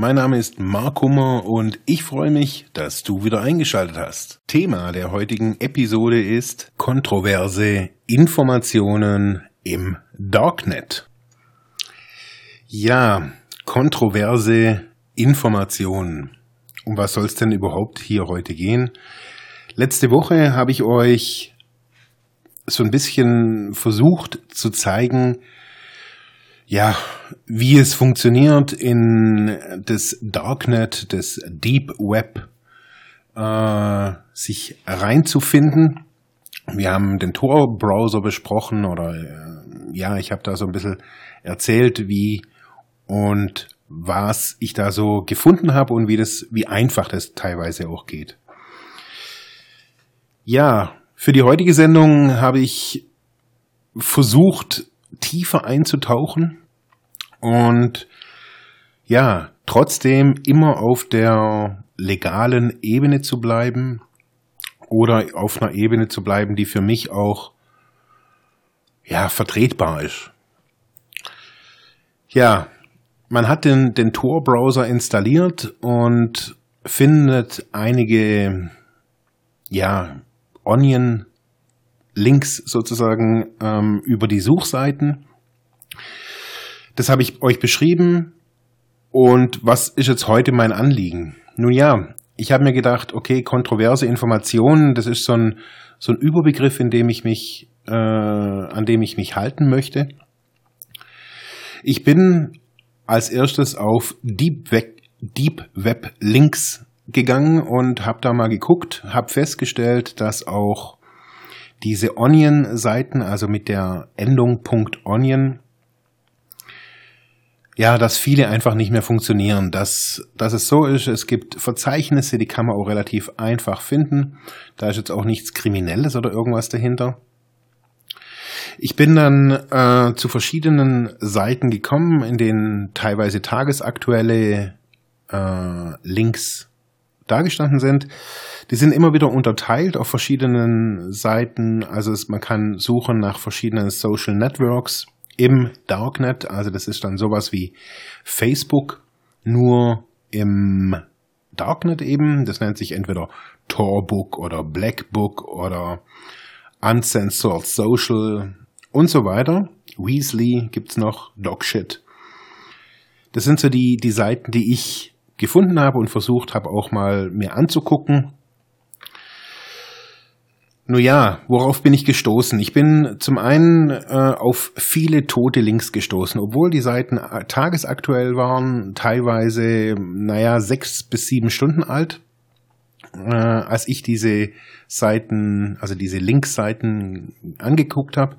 Mein Name ist Mark Hummer und ich freue mich, dass du wieder eingeschaltet hast. Thema der heutigen Episode ist kontroverse Informationen im Darknet. Ja, kontroverse Informationen. Um was soll es denn überhaupt hier heute gehen? Letzte Woche habe ich euch so ein bisschen versucht zu zeigen, ja, wie es funktioniert in das Darknet, das Deep Web, äh, sich reinzufinden. Wir haben den Tor-Browser besprochen oder äh, ja, ich habe da so ein bisschen erzählt, wie und was ich da so gefunden habe und wie das, wie einfach das teilweise auch geht. Ja, für die heutige Sendung habe ich versucht, tiefer einzutauchen und ja, trotzdem immer auf der legalen Ebene zu bleiben oder auf einer Ebene zu bleiben, die für mich auch ja vertretbar ist. Ja, man hat den, den Tor-Browser installiert und findet einige, ja, Onion-Links sozusagen ähm, über die Suchseiten. Das habe ich euch beschrieben. Und was ist jetzt heute mein Anliegen? Nun ja, ich habe mir gedacht, okay, kontroverse Informationen, das ist so ein, so ein Überbegriff, in dem ich mich, äh, an dem ich mich halten möchte. Ich bin als erstes auf Deep Web, Deep Web Links gegangen und habe da mal geguckt, habe festgestellt, dass auch diese Onion-Seiten, also mit der Endung .onion, ja, dass viele einfach nicht mehr funktionieren. Dass, dass es so ist, es gibt Verzeichnisse, die kann man auch relativ einfach finden. Da ist jetzt auch nichts Kriminelles oder irgendwas dahinter. Ich bin dann äh, zu verschiedenen Seiten gekommen, in denen teilweise tagesaktuelle äh, Links dargestanden sind. Die sind immer wieder unterteilt auf verschiedenen Seiten. Also es, man kann suchen nach verschiedenen Social Networks im Darknet. Also das ist dann sowas wie Facebook, nur im Darknet eben. Das nennt sich entweder Torbook oder Blackbook oder Uncensored Social und so weiter. Weasley gibt's noch, Dogshit. Das sind so die, die Seiten, die ich gefunden habe und versucht habe auch mal mir anzugucken. Nur ja, worauf bin ich gestoßen? Ich bin zum einen äh, auf viele tote Links gestoßen, obwohl die Seiten tagesaktuell waren, teilweise, naja, sechs bis sieben Stunden alt. Äh, als ich diese Seiten, also diese Linkseiten angeguckt habe,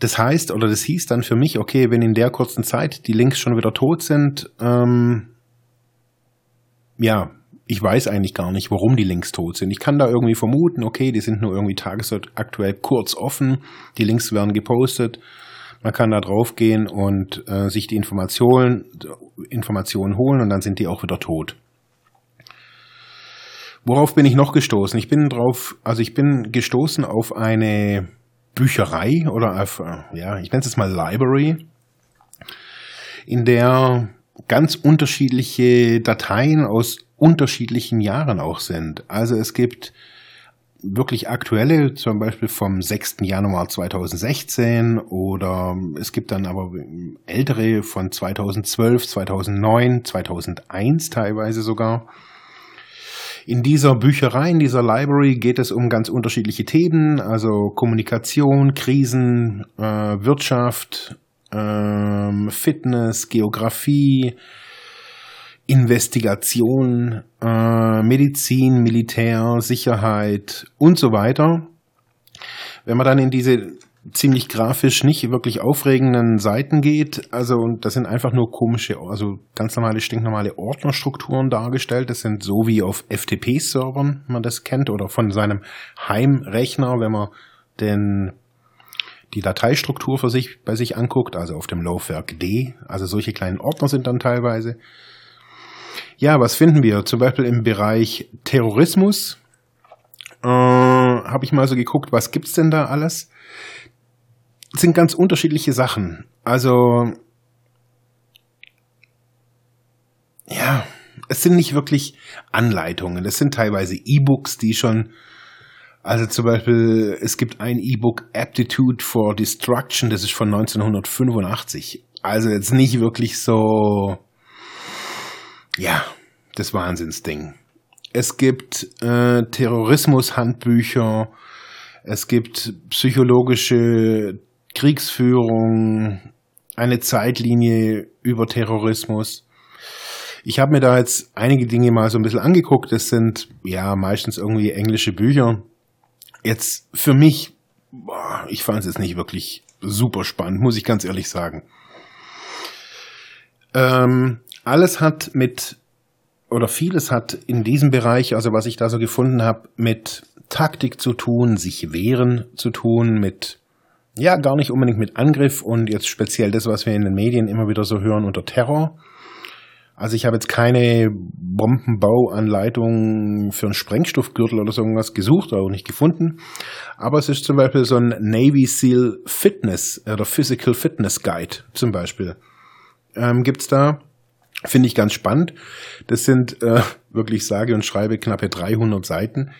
das heißt, oder das hieß dann für mich, okay, wenn in der kurzen Zeit die Links schon wieder tot sind, ähm, ja, ich weiß eigentlich gar nicht, warum die Links tot sind. Ich kann da irgendwie vermuten, okay, die sind nur irgendwie tagesaktuell kurz offen, die Links werden gepostet, man kann da draufgehen und äh, sich die Informationen, Informationen holen und dann sind die auch wieder tot. Worauf bin ich noch gestoßen? Ich bin drauf, also ich bin gestoßen auf eine Bücherei oder auf, ja, ich nenne es mal Library, in der ganz unterschiedliche Dateien aus unterschiedlichen Jahren auch sind. Also es gibt wirklich aktuelle, zum Beispiel vom 6. Januar 2016 oder es gibt dann aber ältere von 2012, 2009, 2001 teilweise sogar. In dieser Bücherei, in dieser Library geht es um ganz unterschiedliche Themen, also Kommunikation, Krisen, äh, Wirtschaft, äh, Fitness, Geografie, Investigation, äh, Medizin, Militär, Sicherheit und so weiter. Wenn man dann in diese ziemlich grafisch nicht wirklich aufregenden Seiten geht. Also das sind einfach nur komische, also ganz normale, stinknormale Ordnerstrukturen dargestellt. Das sind so wie auf FTP-Servern man das kennt oder von seinem Heimrechner, wenn man den die Dateistruktur für sich bei sich anguckt, also auf dem Laufwerk D, also solche kleinen Ordner sind dann teilweise. Ja, was finden wir? Zum Beispiel im Bereich Terrorismus äh, habe ich mal so geguckt, was gibt's denn da alles? Das sind ganz unterschiedliche Sachen. Also ja, es sind nicht wirklich Anleitungen. Es sind teilweise E-Books, die schon also zum Beispiel, es gibt ein E-Book Aptitude for Destruction, das ist von 1985. Also jetzt nicht wirklich so, ja, das Wahnsinnsding. Es gibt äh, Terrorismus-Handbücher, es gibt psychologische Kriegsführung, eine Zeitlinie über Terrorismus. Ich habe mir da jetzt einige Dinge mal so ein bisschen angeguckt. Das sind ja meistens irgendwie englische Bücher jetzt für mich, boah, ich fand es jetzt nicht wirklich super spannend, muss ich ganz ehrlich sagen. Ähm, alles hat mit, oder vieles hat in diesem Bereich, also was ich da so gefunden habe, mit Taktik zu tun, sich wehren zu tun, mit, ja, gar nicht unbedingt mit Angriff und jetzt speziell das, was wir in den Medien immer wieder so hören unter Terror. Also ich habe jetzt keine Bombenbauanleitung für einen Sprengstoffgürtel oder so irgendwas gesucht oder auch nicht gefunden. Aber es ist zum Beispiel so ein Navy SEAL Fitness oder Physical Fitness Guide zum Beispiel. Ähm, gibt's da. Finde ich ganz spannend. Das sind äh, wirklich sage und schreibe knappe 300 Seiten.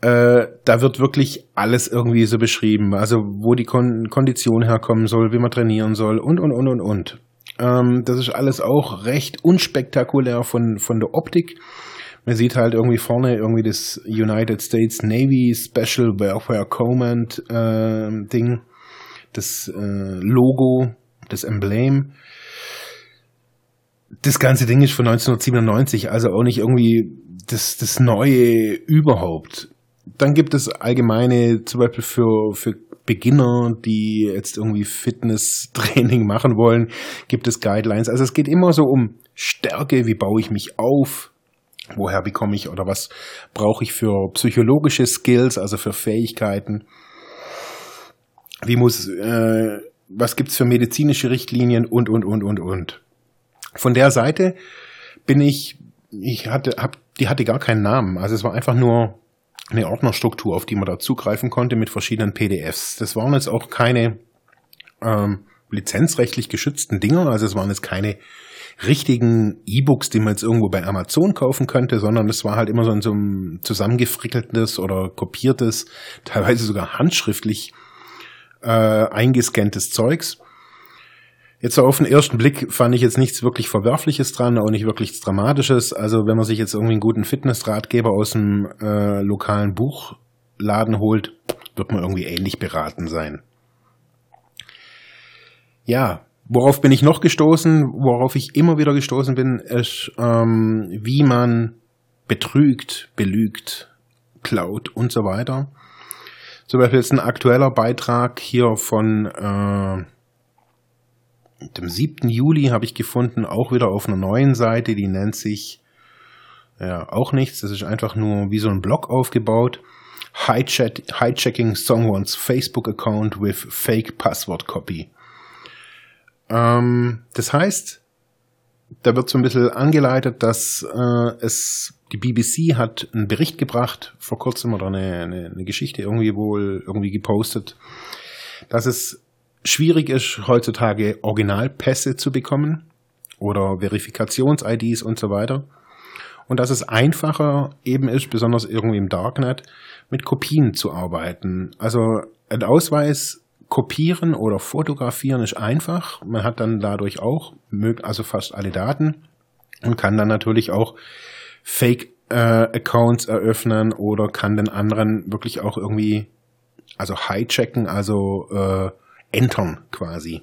Äh, da wird wirklich alles irgendwie so beschrieben. Also wo die Kon Kondition herkommen soll, wie man trainieren soll und, und, und, und, und. Ähm, das ist alles auch recht unspektakulär von, von der Optik. Man sieht halt irgendwie vorne irgendwie das United States Navy Special Warfare Command äh, Ding, das äh, Logo, das Emblem. Das ganze Ding ist von 1997, also auch nicht irgendwie das, das Neue überhaupt. Dann gibt es allgemeine, zum Beispiel für, für Beginner, die jetzt irgendwie Fitness-Training machen wollen, gibt es Guidelines. Also es geht immer so um Stärke, wie baue ich mich auf, woher bekomme ich oder was brauche ich für psychologische Skills, also für Fähigkeiten. Wie muss, äh, was gibt's für medizinische Richtlinien und, und, und, und, und. Von der Seite bin ich, ich hatte, hab, die hatte gar keinen Namen. Also es war einfach nur eine Ordnerstruktur, auf die man da zugreifen konnte mit verschiedenen PDFs. Das waren jetzt auch keine ähm, lizenzrechtlich geschützten Dinger, also es waren jetzt keine richtigen E-Books, die man jetzt irgendwo bei Amazon kaufen könnte, sondern es war halt immer so ein, so ein zusammengefrickeltes oder kopiertes, teilweise sogar handschriftlich äh, eingescanntes Zeugs. Jetzt auf den ersten Blick fand ich jetzt nichts wirklich Verwerfliches dran, auch nicht wirklich Dramatisches. Also wenn man sich jetzt irgendwie einen guten Fitnessratgeber aus dem äh, lokalen Buchladen holt, wird man irgendwie ähnlich beraten sein. Ja, worauf bin ich noch gestoßen? Worauf ich immer wieder gestoßen bin, ist, ähm, wie man betrügt, belügt, klaut und so weiter. Zum Beispiel jetzt ein aktueller Beitrag hier von äh, dem 7. Juli habe ich gefunden, auch wieder auf einer neuen Seite, die nennt sich ja auch nichts, das ist einfach nur wie so ein Blog aufgebaut. Hijacking someone's Facebook Account with fake Password Copy. Ähm, das heißt, da wird so ein bisschen angeleitet, dass äh, es die BBC hat einen Bericht gebracht vor kurzem oder eine, eine, eine Geschichte irgendwie wohl irgendwie gepostet, dass es schwierig ist, heutzutage Originalpässe zu bekommen oder Verifikations-IDs und so weiter. Und dass es einfacher eben ist, besonders irgendwie im Darknet, mit Kopien zu arbeiten. Also ein Ausweis kopieren oder fotografieren ist einfach. Man hat dann dadurch auch, also fast alle Daten und kann dann natürlich auch Fake-Accounts äh, eröffnen oder kann den anderen wirklich auch irgendwie, also hijacken, also äh, entern quasi.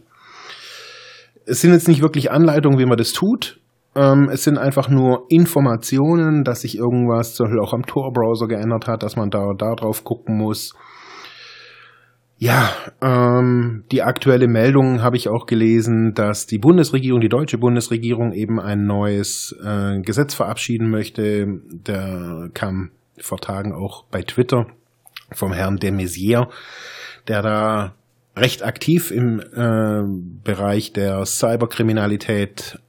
Es sind jetzt nicht wirklich Anleitungen, wie man das tut. Ähm, es sind einfach nur Informationen, dass sich irgendwas zum Beispiel auch am Tor-Browser geändert hat, dass man da, da drauf gucken muss. Ja, ähm, die aktuelle Meldung habe ich auch gelesen, dass die Bundesregierung, die deutsche Bundesregierung eben ein neues äh, Gesetz verabschieden möchte. Der kam vor Tagen auch bei Twitter vom Herrn de Maizière, der da recht aktiv im äh, Bereich der Cyberkriminalität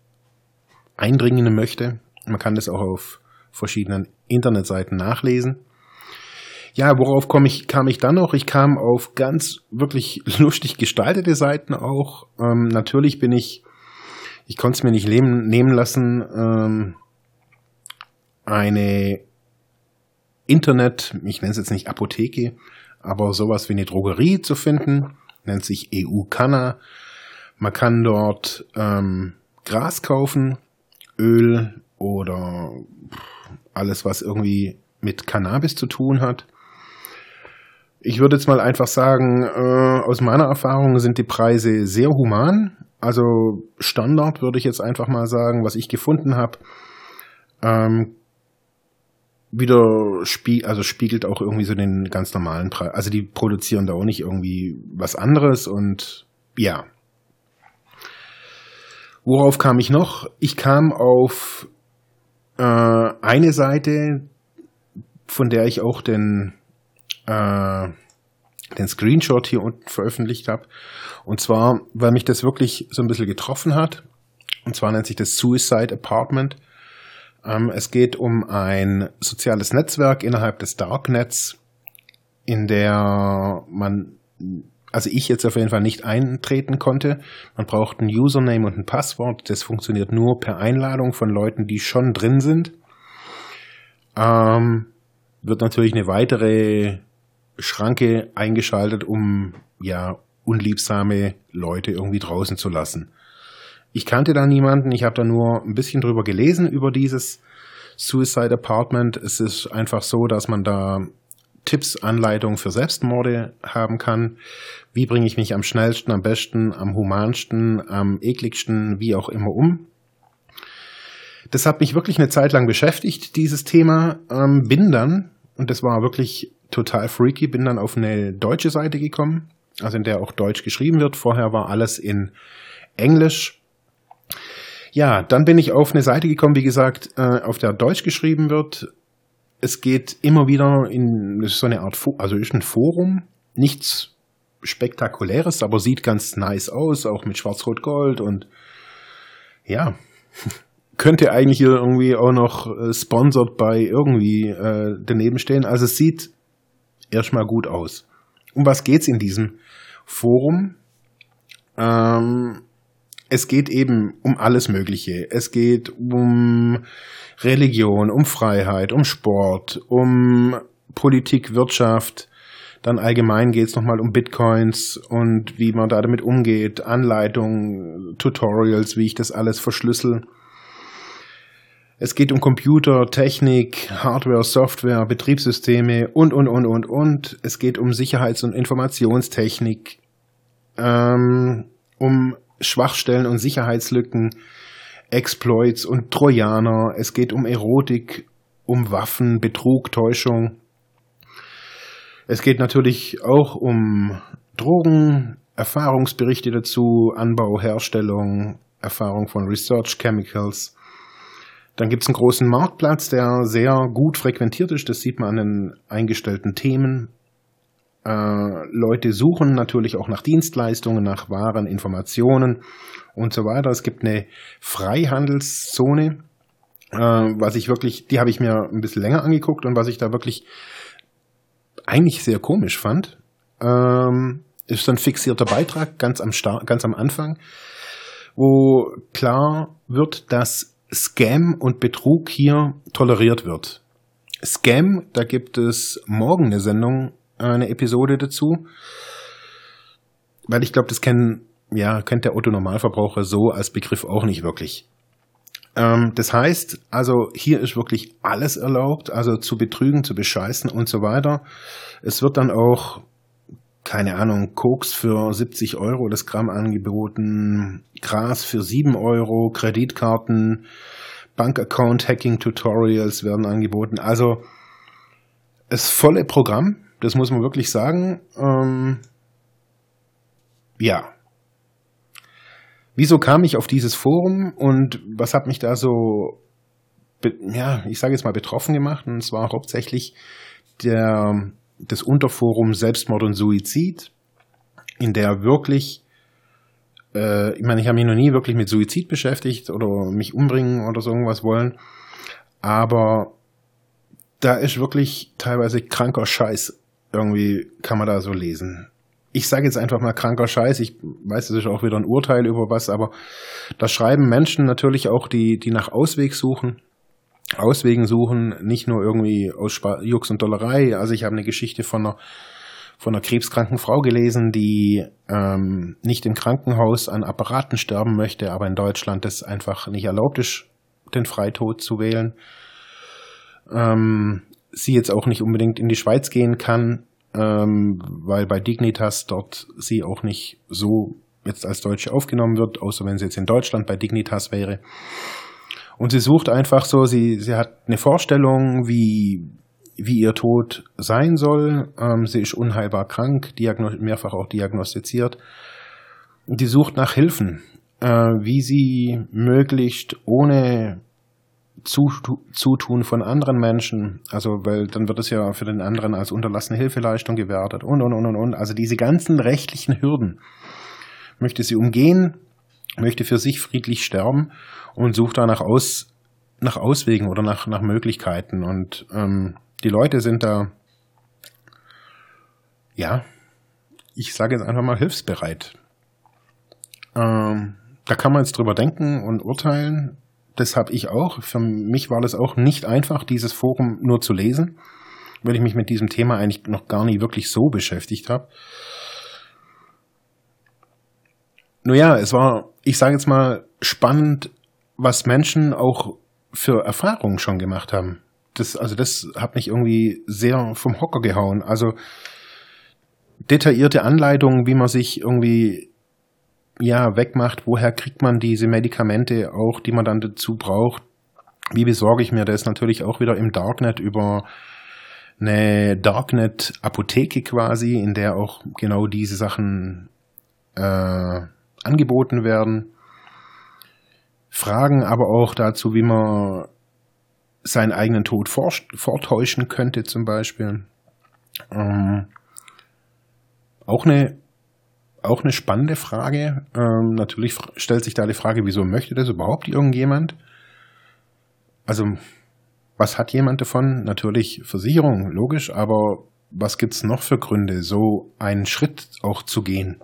eindringen möchte. Man kann das auch auf verschiedenen Internetseiten nachlesen. Ja, worauf komm ich, kam ich dann noch? Ich kam auf ganz wirklich lustig gestaltete Seiten auch. Ähm, natürlich bin ich, ich konnte es mir nicht leben, nehmen lassen, ähm, eine Internet, ich nenne es jetzt nicht Apotheke, aber sowas wie eine Drogerie zu finden, nennt sich EU Canna. Man kann dort ähm, Gras kaufen, Öl oder alles, was irgendwie mit Cannabis zu tun hat. Ich würde jetzt mal einfach sagen, äh, aus meiner Erfahrung sind die Preise sehr human. Also Standard würde ich jetzt einfach mal sagen, was ich gefunden habe. Ähm, wieder spie also spiegelt auch irgendwie so den ganz normalen Preis. Also die produzieren da auch nicht irgendwie was anderes und ja. Worauf kam ich noch? Ich kam auf äh, eine Seite, von der ich auch den, äh, den Screenshot hier unten veröffentlicht habe. Und zwar, weil mich das wirklich so ein bisschen getroffen hat. Und zwar nennt sich das Suicide Apartment. Ähm, es geht um ein soziales Netzwerk innerhalb des Darknets, in der man, also ich jetzt auf jeden Fall nicht eintreten konnte. Man braucht ein Username und ein Passwort. Das funktioniert nur per Einladung von Leuten, die schon drin sind. Ähm, wird natürlich eine weitere Schranke eingeschaltet, um ja unliebsame Leute irgendwie draußen zu lassen. Ich kannte da niemanden, ich habe da nur ein bisschen drüber gelesen über dieses Suicide Apartment. Es ist einfach so, dass man da Tipps, Anleitungen für Selbstmorde haben kann. Wie bringe ich mich am schnellsten, am besten, am humansten, am ekligsten, wie auch immer um. Das hat mich wirklich eine Zeit lang beschäftigt, dieses Thema. Ähm, bin dann, und das war wirklich total freaky, bin dann auf eine deutsche Seite gekommen, also in der auch Deutsch geschrieben wird. Vorher war alles in Englisch. Ja, dann bin ich auf eine Seite gekommen, wie gesagt, äh, auf der Deutsch geschrieben wird. Es geht immer wieder in ist so eine Art, also ist ein Forum, nichts spektakuläres, aber sieht ganz nice aus, auch mit Schwarz-Rot-Gold und ja, könnte eigentlich hier irgendwie auch noch äh, sponsored bei irgendwie äh, daneben stehen. Also es sieht erstmal gut aus. Um was geht's in diesem Forum? Ähm, es geht eben um alles Mögliche. Es geht um Religion, um Freiheit, um Sport, um Politik, Wirtschaft. Dann allgemein geht es nochmal um Bitcoins und wie man da damit umgeht, Anleitungen, Tutorials, wie ich das alles verschlüssel. Es geht um Computer, Technik, Hardware, Software, Betriebssysteme und, und, und, und, und. Es geht um Sicherheits- und Informationstechnik, ähm, um Schwachstellen und Sicherheitslücken, Exploits und Trojaner. Es geht um Erotik, um Waffen, Betrug, Täuschung. Es geht natürlich auch um Drogen, Erfahrungsberichte dazu, Anbau, Herstellung, Erfahrung von Research Chemicals. Dann gibt es einen großen Marktplatz, der sehr gut frequentiert ist. Das sieht man an den eingestellten Themen. Äh, Leute suchen natürlich auch nach Dienstleistungen, nach Waren, Informationen und so weiter. Es gibt eine Freihandelszone, äh, was ich wirklich, die habe ich mir ein bisschen länger angeguckt und was ich da wirklich eigentlich sehr komisch fand, ähm, ist ein fixierter Beitrag ganz am, Start, ganz am Anfang, wo klar wird, dass Scam und Betrug hier toleriert wird. Scam, da gibt es morgen eine Sendung eine Episode dazu. Weil ich glaube, das kennen, ja, kennt der Otto-Normalverbraucher so als Begriff auch nicht wirklich. Ähm, das heißt, also hier ist wirklich alles erlaubt, also zu betrügen, zu bescheißen und so weiter. Es wird dann auch, keine Ahnung, Koks für 70 Euro das Gramm angeboten, Gras für 7 Euro, Kreditkarten, Bankaccount-Hacking-Tutorials werden angeboten. Also das volle Programm das muss man wirklich sagen. Ähm, ja. Wieso kam ich auf dieses Forum und was hat mich da so, ja, ich sage jetzt mal betroffen gemacht? Und zwar hauptsächlich der das Unterforum Selbstmord und Suizid, in der wirklich, äh, ich meine, ich habe mich noch nie wirklich mit Suizid beschäftigt oder mich umbringen oder so irgendwas wollen, aber da ist wirklich teilweise kranker Scheiß irgendwie, kann man da so lesen. Ich sage jetzt einfach mal kranker Scheiß, ich weiß, das ist auch wieder ein Urteil über was, aber da schreiben Menschen natürlich auch, die, die nach Ausweg suchen, Auswegen suchen, nicht nur irgendwie aus Jux und Dollerei. Also ich habe eine Geschichte von einer, von einer krebskranken Frau gelesen, die ähm, nicht im Krankenhaus an Apparaten sterben möchte, aber in Deutschland das einfach nicht erlaubt ist, den Freitod zu wählen. Ähm, sie jetzt auch nicht unbedingt in die Schweiz gehen kann, ähm, weil bei Dignitas dort sie auch nicht so jetzt als Deutsche aufgenommen wird, außer wenn sie jetzt in Deutschland bei Dignitas wäre. Und sie sucht einfach so, sie, sie hat eine Vorstellung, wie, wie ihr Tod sein soll. Ähm, sie ist unheilbar krank, mehrfach auch diagnostiziert. Und die sucht nach Hilfen, äh, wie sie möglichst ohne Zutun von anderen Menschen, also weil dann wird es ja für den anderen als unterlassene Hilfeleistung gewertet und und und und und. Also diese ganzen rechtlichen Hürden möchte sie umgehen, möchte für sich friedlich sterben und sucht da nach, Aus, nach Auswegen oder nach, nach Möglichkeiten. Und ähm, die Leute sind da, ja, ich sage jetzt einfach mal hilfsbereit. Ähm, da kann man jetzt drüber denken und urteilen. Das habe ich auch. Für mich war das auch nicht einfach, dieses Forum nur zu lesen, weil ich mich mit diesem Thema eigentlich noch gar nie wirklich so beschäftigt habe. Nur ja, es war, ich sage jetzt mal, spannend, was Menschen auch für Erfahrungen schon gemacht haben. Das, also das hat mich irgendwie sehr vom Hocker gehauen. Also detaillierte Anleitungen, wie man sich irgendwie ja wegmacht, woher kriegt man diese Medikamente auch, die man dann dazu braucht. Wie besorge ich mir das? Natürlich auch wieder im Darknet über eine Darknet-Apotheke quasi, in der auch genau diese Sachen äh, angeboten werden. Fragen aber auch dazu, wie man seinen eigenen Tod vortäuschen könnte, zum Beispiel. Ähm, auch eine auch eine spannende Frage. Ähm, natürlich stellt sich da die Frage, wieso möchte das überhaupt irgendjemand? Also, was hat jemand davon? Natürlich Versicherung, logisch, aber was gibt's noch für Gründe, so einen Schritt auch zu gehen?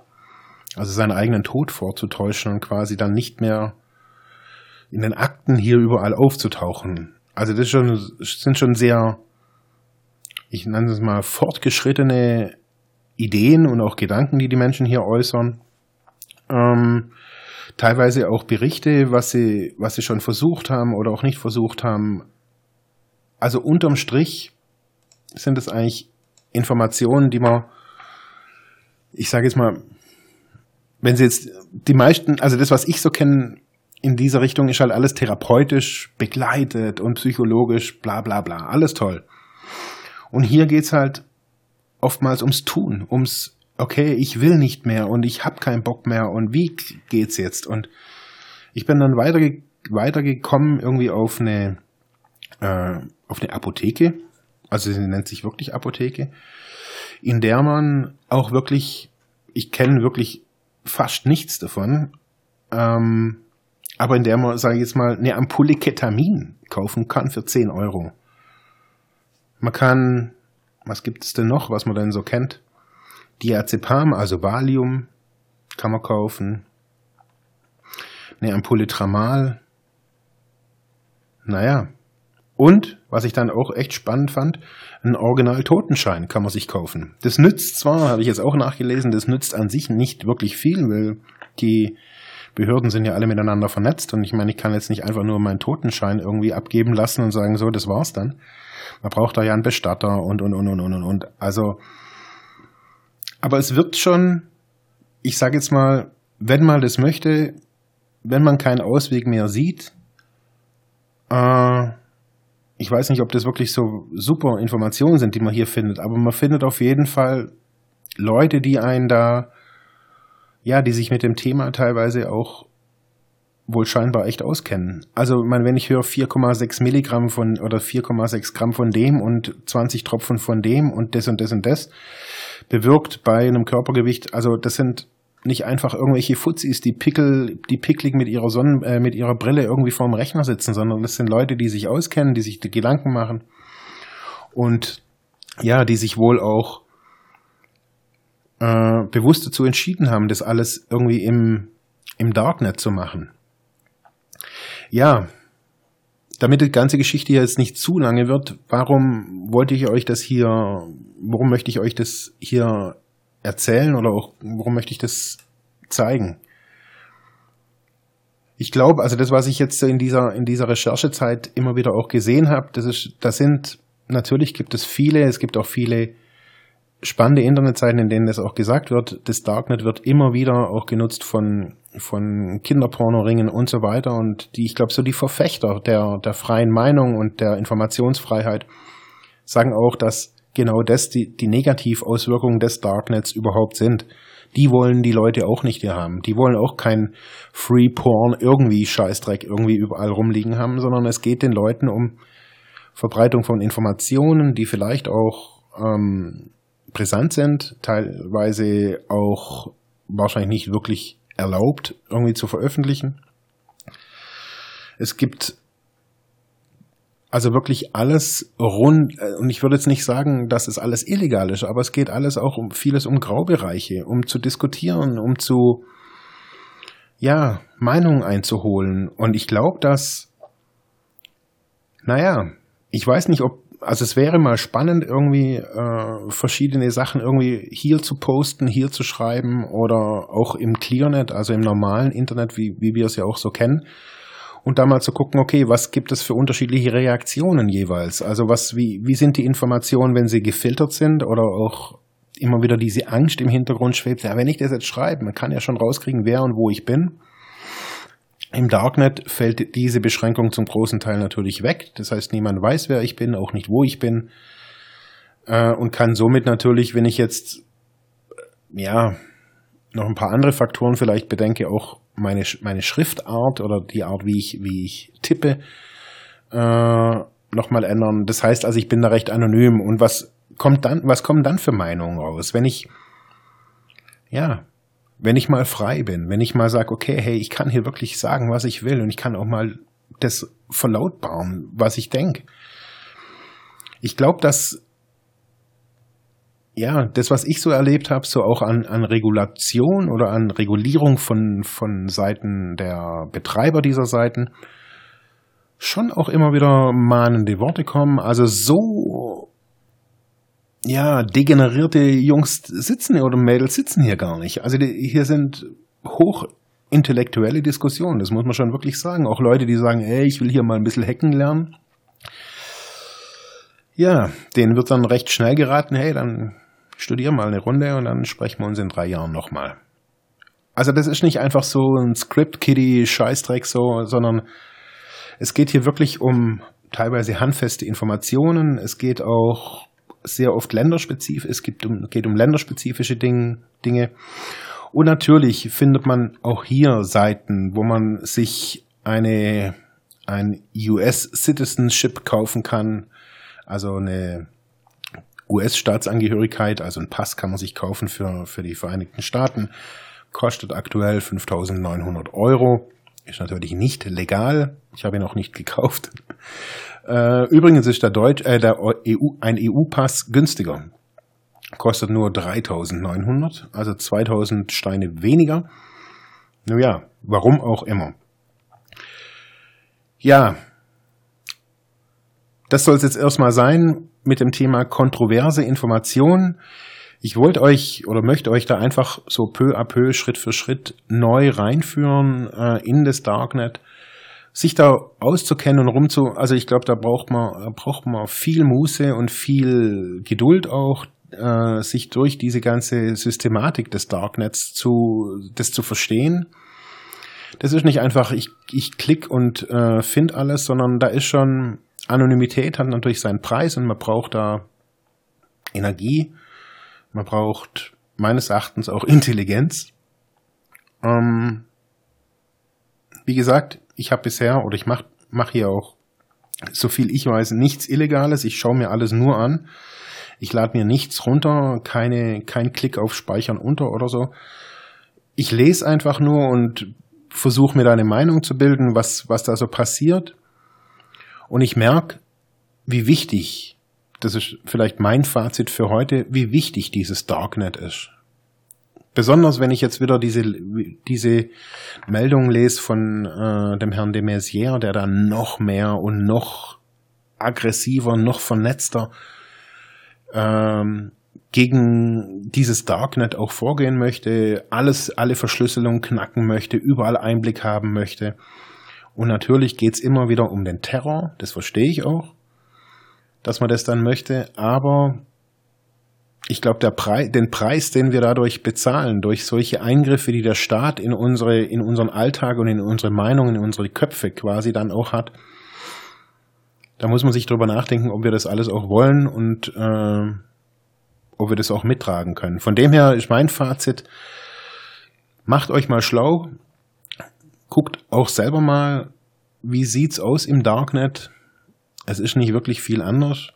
Also seinen eigenen Tod vorzutäuschen und quasi dann nicht mehr in den Akten hier überall aufzutauchen. Also das schon, sind schon sehr, ich nenne es mal, fortgeschrittene Ideen und auch Gedanken, die die Menschen hier äußern. Ähm, teilweise auch Berichte, was sie, was sie schon versucht haben oder auch nicht versucht haben. Also unterm Strich sind es eigentlich Informationen, die man, ich sage jetzt mal, wenn sie jetzt die meisten, also das, was ich so kenne, in dieser Richtung ist halt alles therapeutisch begleitet und psychologisch, bla bla bla. Alles toll. Und hier geht's halt oftmals ums Tun, ums, okay, ich will nicht mehr und ich hab keinen Bock mehr und wie geht's jetzt? Und ich bin dann weiterge weitergekommen irgendwie auf eine, äh, auf eine Apotheke, also sie nennt sich wirklich Apotheke, in der man auch wirklich, ich kenne wirklich fast nichts davon, ähm, aber in der man, sage ich jetzt mal, eine Ampulle Ketamin kaufen kann für 10 Euro. Man kann, was gibt es denn noch, was man denn so kennt? Diazepam, also Valium, kann man kaufen. Eine Ampulle Tramal. Naja. Und, was ich dann auch echt spannend fand, ein Original-Totenschein kann man sich kaufen. Das nützt zwar, habe ich jetzt auch nachgelesen, das nützt an sich nicht wirklich viel, weil die Behörden sind ja alle miteinander vernetzt und ich meine, ich kann jetzt nicht einfach nur meinen Totenschein irgendwie abgeben lassen und sagen, so, das war's dann. Man braucht da ja einen Bestatter und, und, und, und, und, und. Also, aber es wird schon, ich sage jetzt mal, wenn man das möchte, wenn man keinen Ausweg mehr sieht, äh, ich weiß nicht, ob das wirklich so super Informationen sind, die man hier findet, aber man findet auf jeden Fall Leute, die einen da ja, die sich mit dem Thema teilweise auch wohl scheinbar echt auskennen. Also, ich meine, wenn ich höre 4,6 Milligramm von oder 4,6 Gramm von dem und 20 Tropfen von dem und das und das und das bewirkt bei einem Körpergewicht, also das sind nicht einfach irgendwelche Fuzis, die pickel, die picklig mit ihrer Sonnen, äh, mit ihrer Brille irgendwie vorm Rechner sitzen, sondern das sind Leute, die sich auskennen, die sich Gedanken machen und ja, die sich wohl auch äh, bewusst dazu entschieden haben, das alles irgendwie im, im Darknet zu machen. Ja, damit die ganze Geschichte jetzt nicht zu lange wird, warum wollte ich euch das hier, warum möchte ich euch das hier erzählen oder auch warum möchte ich das zeigen? Ich glaube, also das, was ich jetzt in dieser, in dieser Recherchezeit immer wieder auch gesehen habe, das ist, das sind, natürlich gibt es viele, es gibt auch viele spannende Internetseiten, in denen das auch gesagt wird. Das Darknet wird immer wieder auch genutzt von, von Kinderpornoringen und so weiter. Und die, ich glaube, so die Verfechter der, der freien Meinung und der Informationsfreiheit sagen auch, dass genau das die, die Negativauswirkungen des Darknets überhaupt sind. Die wollen die Leute auch nicht hier haben. Die wollen auch kein Free Porn irgendwie Scheißdreck irgendwie überall rumliegen haben, sondern es geht den Leuten um Verbreitung von Informationen, die vielleicht auch ähm, brisant sind, teilweise auch wahrscheinlich nicht wirklich erlaubt, irgendwie zu veröffentlichen. Es gibt also wirklich alles rund, äh, und ich würde jetzt nicht sagen, dass es alles illegal ist, aber es geht alles auch um vieles um Graubereiche, um zu diskutieren, um zu, ja, Meinungen einzuholen. Und ich glaube, dass, naja, ich weiß nicht, ob also es wäre mal spannend, irgendwie äh, verschiedene Sachen irgendwie hier zu posten, hier zu schreiben oder auch im Clearnet, also im normalen Internet, wie, wie wir es ja auch so kennen. Und da mal zu gucken, okay, was gibt es für unterschiedliche Reaktionen jeweils? Also was, wie, wie sind die Informationen, wenn sie gefiltert sind oder auch immer wieder diese Angst im Hintergrund schwebt? Ja, wenn ich das jetzt schreibe, man kann ja schon rauskriegen, wer und wo ich bin. Im Darknet fällt diese Beschränkung zum großen Teil natürlich weg. Das heißt, niemand weiß, wer ich bin, auch nicht, wo ich bin. Äh, und kann somit natürlich, wenn ich jetzt, äh, ja, noch ein paar andere Faktoren vielleicht bedenke, auch meine, meine Schriftart oder die Art, wie ich, wie ich tippe, äh, nochmal ändern. Das heißt also, ich bin da recht anonym. Und was kommt dann, was kommen dann für Meinungen raus? Wenn ich, ja, wenn ich mal frei bin, wenn ich mal sage, okay, hey, ich kann hier wirklich sagen, was ich will und ich kann auch mal das verlautbaren, was ich denke. Ich glaube, dass ja, das, was ich so erlebt habe, so auch an, an Regulation oder an Regulierung von, von Seiten der Betreiber dieser Seiten, schon auch immer wieder mahnende Worte kommen. Also so ja, degenerierte Jungs sitzen oder Mädels sitzen hier gar nicht. Also die, hier sind hochintellektuelle Diskussionen, das muss man schon wirklich sagen. Auch Leute, die sagen, ey, ich will hier mal ein bisschen hacken lernen. Ja, denen wird dann recht schnell geraten, hey, dann studier mal eine Runde und dann sprechen wir uns in drei Jahren nochmal. Also das ist nicht einfach so ein Script-Kiddie-Scheißdreck so, sondern es geht hier wirklich um teilweise handfeste Informationen. Es geht auch sehr oft länderspezifisch, es gibt um, geht um länderspezifische Ding, Dinge. Und natürlich findet man auch hier Seiten, wo man sich eine, ein US-Citizenship kaufen kann, also eine US-Staatsangehörigkeit, also ein Pass kann man sich kaufen für, für die Vereinigten Staaten, kostet aktuell 5.900 Euro, ist natürlich nicht legal, ich habe ihn auch nicht gekauft. Äh, übrigens ist der, Deutsch, äh, der EU, ein EU-Pass günstiger. Kostet nur 3.900, also 2.000 Steine weniger. Naja, warum auch immer. Ja, das soll es jetzt erstmal sein mit dem Thema kontroverse Informationen. Ich wollte euch oder möchte euch da einfach so peu à peu, Schritt für Schritt neu reinführen äh, in das Darknet sich da auszukennen und rumzu, also ich glaube, da braucht man, braucht man viel Muße und viel Geduld auch, äh, sich durch diese ganze Systematik des Darknets zu, das zu verstehen. Das ist nicht einfach, ich, ich klick und äh, finde alles, sondern da ist schon, Anonymität hat natürlich seinen Preis und man braucht da Energie, man braucht meines Erachtens auch Intelligenz. Ähm, wie gesagt, ich habe bisher oder ich mache mach hier auch, so viel ich weiß, nichts Illegales. Ich schaue mir alles nur an. Ich lade mir nichts runter, keine, kein Klick auf Speichern unter oder so. Ich lese einfach nur und versuche mir da eine Meinung zu bilden, was, was da so passiert. Und ich merke, wie wichtig, das ist vielleicht mein Fazit für heute, wie wichtig dieses Darknet ist. Besonders wenn ich jetzt wieder diese, diese Meldung lese von äh, dem Herrn de Maizière, der da noch mehr und noch aggressiver, noch vernetzter ähm, gegen dieses Darknet auch vorgehen möchte, alles, alle Verschlüsselung knacken möchte, überall Einblick haben möchte. Und natürlich geht's immer wieder um den Terror, das verstehe ich auch, dass man das dann möchte, aber ich glaube, der Preis, den Preis, den wir dadurch bezahlen, durch solche Eingriffe, die der Staat in unsere, in unseren Alltag und in unsere Meinungen, in unsere Köpfe quasi dann auch hat, da muss man sich drüber nachdenken, ob wir das alles auch wollen und äh, ob wir das auch mittragen können. Von dem her ist mein Fazit, macht euch mal schlau, guckt auch selber mal, wie sieht's aus im Darknet. Es ist nicht wirklich viel anders.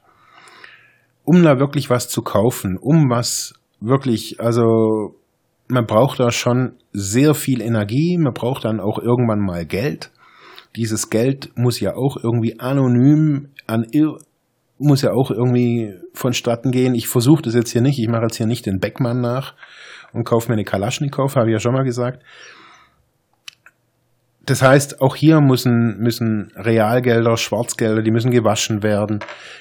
Um da wirklich was zu kaufen, um was wirklich, also man braucht da schon sehr viel Energie, man braucht dann auch irgendwann mal Geld. Dieses Geld muss ja auch irgendwie anonym an muss ja auch irgendwie vonstatten gehen. Ich versuche das jetzt hier nicht. Ich mache jetzt hier nicht den Beckmann nach und kaufe mir eine Kalaschnikow, habe ich ja schon mal gesagt. Das heißt, auch hier müssen, müssen Realgelder, Schwarzgelder, die müssen gewaschen werden,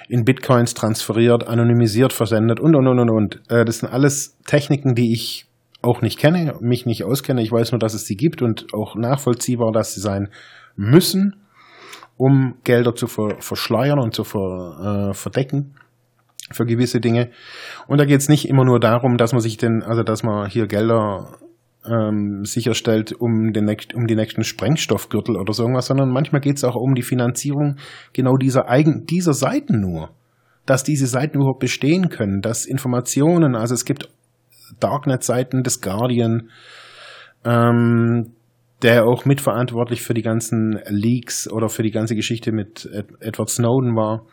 in Bitcoins transferiert, anonymisiert versendet und, und, und, und, und. Äh, das sind alles Techniken, die ich auch nicht kenne, mich nicht auskenne. Ich weiß nur, dass es sie gibt und auch nachvollziehbar, dass sie sein müssen um Gelder zu ver verschleiern und zu ver äh, verdecken für gewisse Dinge. Und da geht es nicht immer nur darum, dass man sich den, also dass man hier Gelder ähm, sicherstellt, um, den, um die nächsten Sprengstoffgürtel oder so irgendwas, sondern manchmal geht es auch um die Finanzierung genau dieser eigen, dieser Seiten nur. Dass diese Seiten überhaupt bestehen können, dass Informationen, also es gibt Darknet-Seiten des Guardian, ähm, der auch mitverantwortlich für die ganzen Leaks oder für die ganze Geschichte mit Edward Snowden war.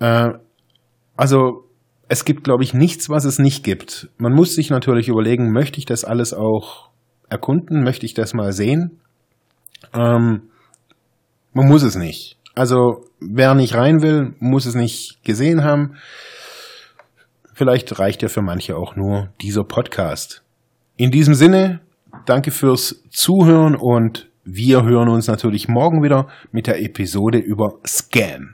Äh, also es gibt, glaube ich, nichts, was es nicht gibt. Man muss sich natürlich überlegen, möchte ich das alles auch erkunden? Möchte ich das mal sehen? Ähm, man muss es nicht. Also wer nicht rein will, muss es nicht gesehen haben. Vielleicht reicht ja für manche auch nur dieser Podcast. In diesem Sinne, Danke fürs Zuhören und wir hören uns natürlich morgen wieder mit der Episode über Scam.